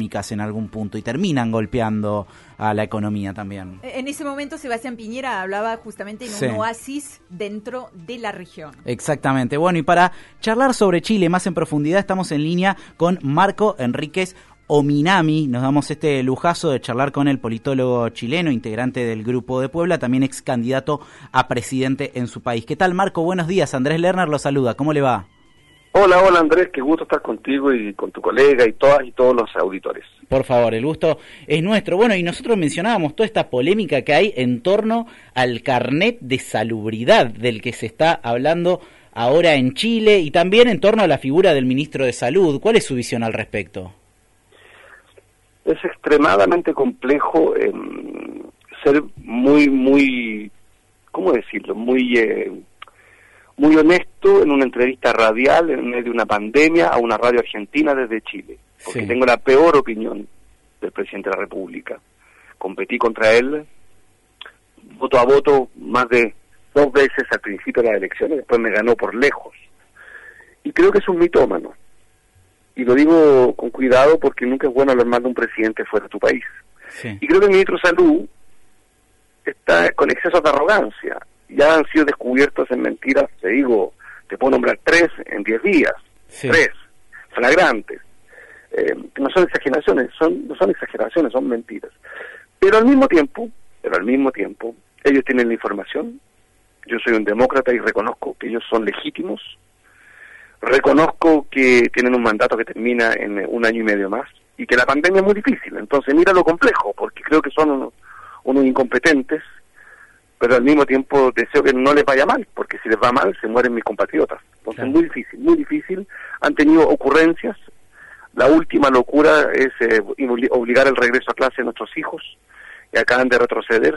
en algún punto y terminan golpeando a la economía también. En ese momento Sebastián Piñera hablaba justamente en un oasis dentro de la región. Exactamente. Bueno, y para charlar sobre Chile más en profundidad estamos en línea con Marco Enríquez Ominami. Nos damos este lujazo de charlar con el politólogo chileno, integrante del Grupo de Puebla, también ex candidato a presidente en su país. ¿Qué tal, Marco? Buenos días. Andrés Lerner lo saluda. ¿Cómo le va? Hola, hola Andrés, qué gusto estar contigo y con tu colega y todas y todos los auditores. Por favor, el gusto es nuestro. Bueno, y nosotros mencionábamos toda esta polémica que hay en torno al carnet de salubridad del que se está hablando ahora en Chile y también en torno a la figura del ministro de Salud. ¿Cuál es su visión al respecto? Es extremadamente complejo em, ser muy, muy, ¿cómo decirlo? Muy... Eh, muy honesto en una entrevista radial en medio de una pandemia a una radio argentina desde Chile, porque tengo la peor opinión del presidente de la República. Competí contra él voto a voto más de dos veces al principio de las elecciones, después me ganó por lejos. Y creo que es un mitómano. Y lo digo con cuidado porque nunca es bueno hablar mal de un presidente fuera de tu país. Y creo que el ministro de Salud está con exceso de arrogancia ya han sido descubiertos en mentiras, te digo, te puedo nombrar tres en diez días, tres, flagrantes. Eh, no son exageraciones, son, no son exageraciones, son mentiras. Pero al mismo tiempo, pero al mismo tiempo, ellos tienen la información, yo soy un demócrata y reconozco que ellos son legítimos, reconozco que tienen un mandato que termina en un año y medio más y que la pandemia es muy difícil, entonces mira lo complejo, porque creo que son unos incompetentes pero al mismo tiempo deseo que no les vaya mal, porque si les va mal se mueren mis compatriotas. Entonces es muy difícil, muy difícil. Han tenido ocurrencias. La última locura es eh, obligar el regreso a clase a nuestros hijos, y acaban de retroceder.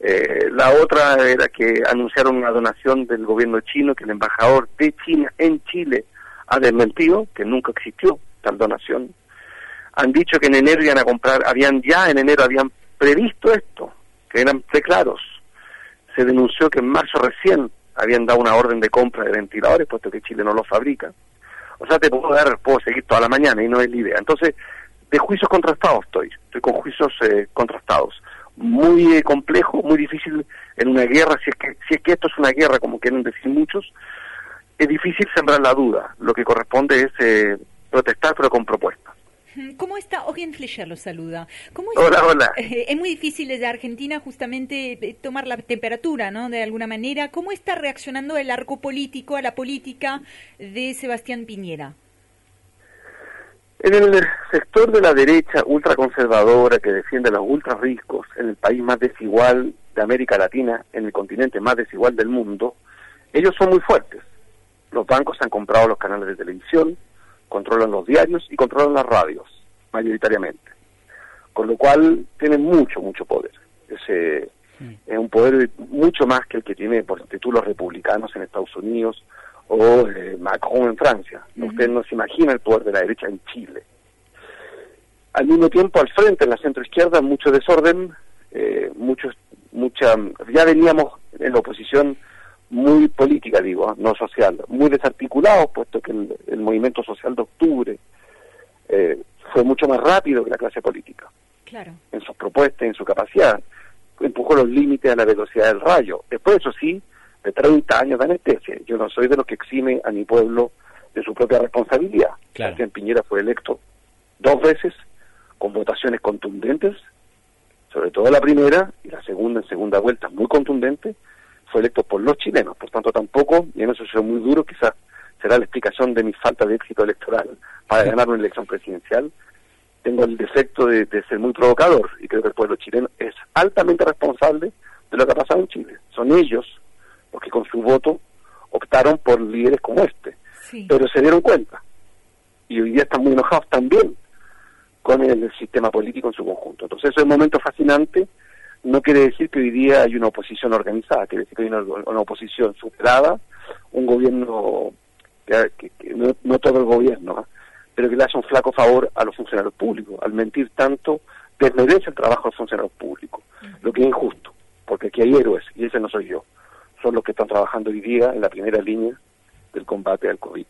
Eh, la otra era que anunciaron una donación del gobierno chino, que el embajador de China en Chile ha desmentido, que nunca existió tal donación. Han dicho que en enero iban a comprar, habían ya en enero habían previsto esto, que eran preclaros se denunció que en marzo recién habían dado una orden de compra de ventiladores, puesto que Chile no los fabrica. O sea, te puedo dar, puedo seguir toda la mañana y no es la idea. Entonces, de juicios contrastados estoy, estoy con juicios eh, contrastados. Muy eh, complejo, muy difícil en una guerra, si es, que, si es que esto es una guerra, como quieren decir muchos, es difícil sembrar la duda. Lo que corresponde es eh, protestar, pero con propuestas. ¿Cómo está? Ogen Fleischer lo saluda. ¿Cómo hola, hola. Eh, es muy difícil desde Argentina justamente eh, tomar la temperatura, ¿no? De alguna manera. ¿Cómo está reaccionando el arco político a la política de Sebastián Piñera? En el sector de la derecha ultraconservadora que defiende a los ultra ricos en el país más desigual de América Latina, en el continente más desigual del mundo, ellos son muy fuertes. Los bancos han comprado los canales de televisión, controlan los diarios y controlan las radios, mayoritariamente. Con lo cual tienen mucho, mucho poder. Es, es un poder mucho más que el que tiene, por ejemplo, los republicanos en Estados Unidos o eh, Macron en Francia. Usted no se imagina el poder de la derecha en Chile. Al mismo tiempo, al frente, en la centroizquierda, mucho desorden, eh, muchos, mucha, ya veníamos en la oposición muy política, digo, no social, muy desarticulado, puesto que el, movimiento social de octubre eh, fue mucho más rápido que la clase política. Claro. En sus propuestas, en su capacidad, empujó los límites a la velocidad del rayo. Después, eso sí, de 30 años de anestesia. Yo no soy de los que exime a mi pueblo de su propia responsabilidad. Claro. Piñera fue electo dos veces con votaciones contundentes, sobre todo la primera y la segunda en segunda vuelta muy contundente, fue electo por los chilenos, por tanto tampoco, y en eso soy muy duro, quizás será la explicación de mi falta de éxito electoral para ganar una elección presidencial, tengo el defecto de, ser muy provocador y creo que el pueblo chileno es altamente responsable de lo que ha pasado en Chile. Son ellos los que con su voto optaron por líderes como este, pero se dieron cuenta. Y hoy día están muy enojados también con el sistema político en su conjunto. Entonces es un momento fascinante no quiere decir que hoy día hay una oposición organizada, quiere decir que hay una, oposición superada, un gobierno, que, no, todo el gobierno, ¿ah? pero que le hace un flaco favor a los funcionarios públicos. Al mentir tanto, desmerece el trabajo de los funcionarios públicos, lo que es injusto, porque aquí hay héroes, y ese no soy yo. Son los que están trabajando hoy día en la primera línea del combate al COVID.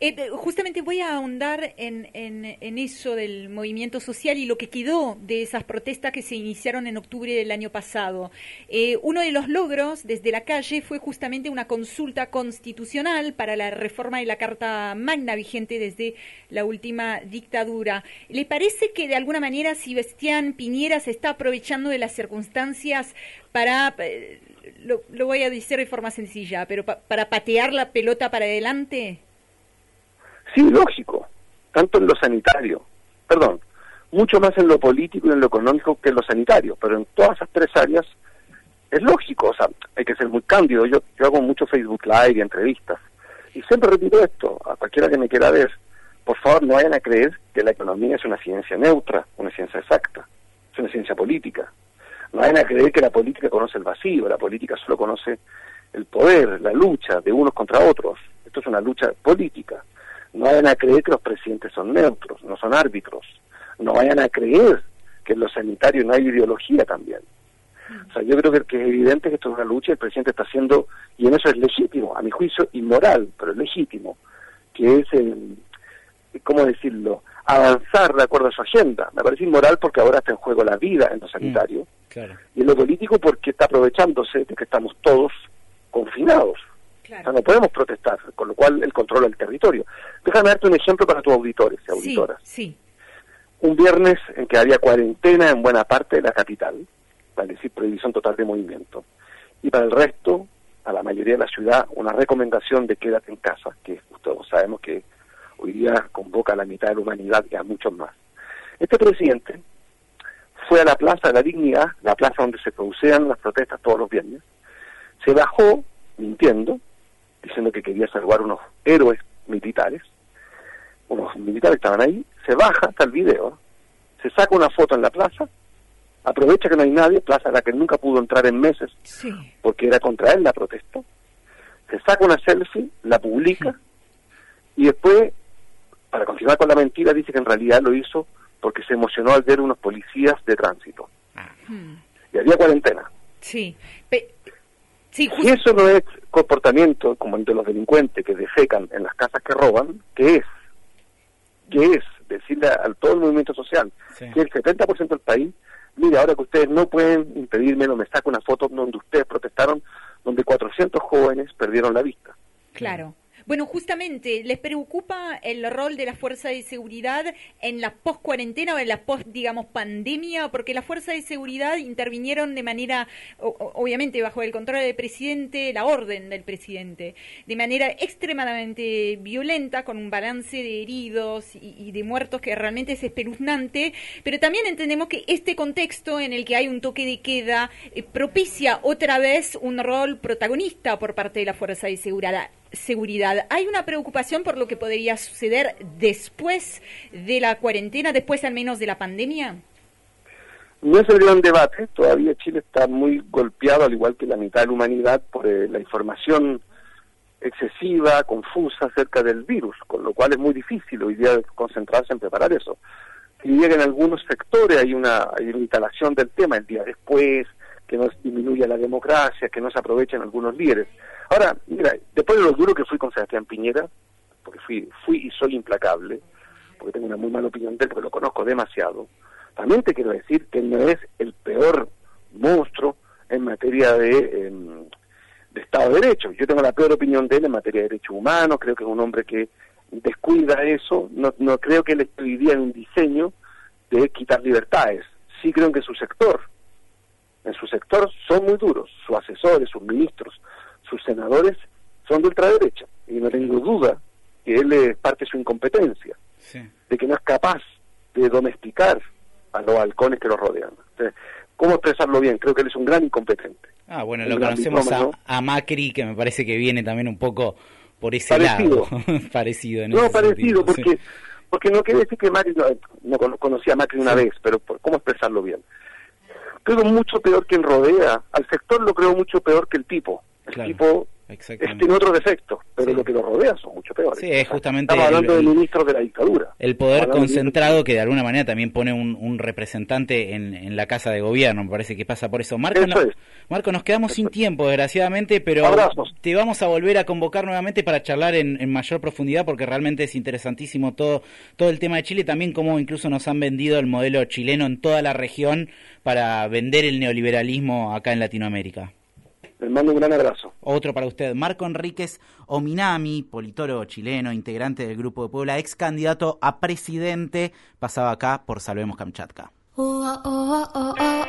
Eh, justamente voy a ahondar en, en, eso del movimiento social y lo que quedó de esas protestas que se iniciaron en octubre del año pasado. Eh, uno de los logros desde la calle fue justamente una consulta constitucional para la reforma de la Carta Magna vigente desde la última dictadura. ¿Le parece que de alguna manera Sebastián Piñera se está aprovechando de las circunstancias para... Eh, lo, voy a decir de forma sencilla, pero para patear la pelota para adelante. Sí, lógico, tanto en lo sanitario, perdón, mucho más en lo político y en lo económico que en lo sanitario, pero en todas esas tres áreas es lógico, o sea, hay que ser muy cándido. Yo, yo hago mucho Facebook Live y entrevistas, y siempre repito esto, a cualquiera que me quiera ver, por favor no vayan a creer que la economía es una ciencia neutra, una ciencia exacta, es una ciencia política. No vayan a creer que la política conoce el vacío, la política solo conoce el poder, la lucha de unos contra otros. Esto es una lucha política. No vayan a creer que los presidentes son neutros, no son árbitros. No vayan a creer que en lo sanitario no hay ideología también. O sea, yo creo que, es evidente que esto es una lucha, el presidente está haciendo, y en eso es legítimo, a mi juicio inmoral, pero es legítimo, que es, el, ¿cómo decirlo?, avanzar de acuerdo a su agenda. Me parece inmoral porque ahora está en juego la vida en lo sanitario, mm, y en lo político porque está aprovechándose de que estamos todos confinados. O sea, no podemos protestar, con lo cual el control del territorio. Déjame darte un ejemplo para tus auditores y auditoras. Sí, Un viernes en que había cuarentena en buena parte de la capital, para decir prohibición total de movimiento, y para el resto, a la mayoría de la ciudad, una recomendación de quédate en casa, que todos sabemos que hoy día convoca a la mitad de la humanidad y a muchos más. Este presidente fue a la Plaza de la Dignidad, la plaza donde se producían las protestas todos los viernes, se bajó mintiendo, diciendo que quería salvar unos héroes militares, unos militares estaban ahí, se baja hasta el video, se saca una foto en la plaza, aprovecha que no hay nadie, plaza a la que nunca pudo entrar en meses, porque era contra él la protesta, se saca una selfie, la publica, y después, para continuar con la mentira, dice que en realidad lo hizo porque se emocionó al ver unos policías de tránsito. Ah. Y había cuarentena. Sí. Si eso no es comportamiento como el de los delincuentes que defecan en las casas que roban, ¿qué es? ¿Qué es? Decirle al todo el movimiento social que el 70% del país, mire, ahora que ustedes no pueden impedirme, no me saco una foto donde ustedes protestaron, donde 400 jóvenes perdieron la vista. Claro. Bueno, justamente, ¿les preocupa el rol de la fuerza de seguridad en la post-cuarentena o en la post, digamos, pandemia? Porque la fuerza de seguridad intervinieron de manera, obviamente, bajo el control del presidente, la orden del presidente, de manera extremadamente violenta, con un balance de heridos y, de muertos que realmente es espeluznante, pero también entendemos que este contexto en el que hay un toque de queda eh, propicia otra vez un rol protagonista por parte de la fuerza de seguridad seguridad. ¿Hay una preocupación por lo que podría suceder después de la cuarentena, después al menos de la pandemia? No es el gran debate, todavía Chile está muy golpeado, al igual que la mitad de la humanidad, por eh, la información excesiva, confusa acerca del virus, con lo cual es muy difícil hoy día concentrarse en preparar eso. Si llega en algunos sectores hay una instalación del tema el día después, que no disminuya la democracia, que no se aprovechen algunos líderes. Ahora, mira, después de lo duro que fui con Sebastián Piñera, porque fui, fui y soy implacable, porque tengo una muy mala opinión de él, porque lo conozco demasiado, también te quiero decir que no es el peor monstruo en materia de, em, Estado de Derecho. Yo tengo la peor opinión de él en materia de derechos humanos, creo que es un hombre que descuida eso, no, no creo que él escribiría en un diseño de quitar libertades. Sí creo que su sector, en su sector son muy duros, sus asesores, sus ministros, sus senadores son de ultraderecha y no tengo duda que él es parte de su incompetencia, de que no es capaz de domesticar a los halcones que lo rodean. ¿Cómo expresarlo bien? Creo que él es un gran incompetente. Ah, bueno, lo conocemos a, Macri, que me parece que viene también un poco por ese parecido. lado. parecido. no, parecido, porque, porque no quiere decir que Macri, no, conocía a Macri una vez, pero ¿cómo expresarlo bien? Creo mucho peor quien rodea, al sector lo creo mucho peor que el tipo. El tipo Este tiene otro defecto, pero lo que lo rodea son mucho peores. Sí, es justamente. Estamos hablando de ministros de la dictadura. El poder concentrado que de alguna manera también pone un, representante en, la casa de gobierno, me parece que pasa por eso. Marco, Marco nos quedamos sin tiempo, desgraciadamente, pero te vamos a volver a convocar nuevamente para charlar en, en, mayor profundidad, porque realmente es interesantísimo todo, todo el tema de Chile, también cómo incluso nos han vendido el modelo chileno en toda la región para vender el neoliberalismo acá en Latinoamérica. Les mando un gran abrazo. Otro para usted. Marco Enríquez Ominami, politólogo chileno, integrante del Grupo de Puebla, ex candidato a presidente, pasaba acá por Salvemos Kamchatka. Oh, oh, oh,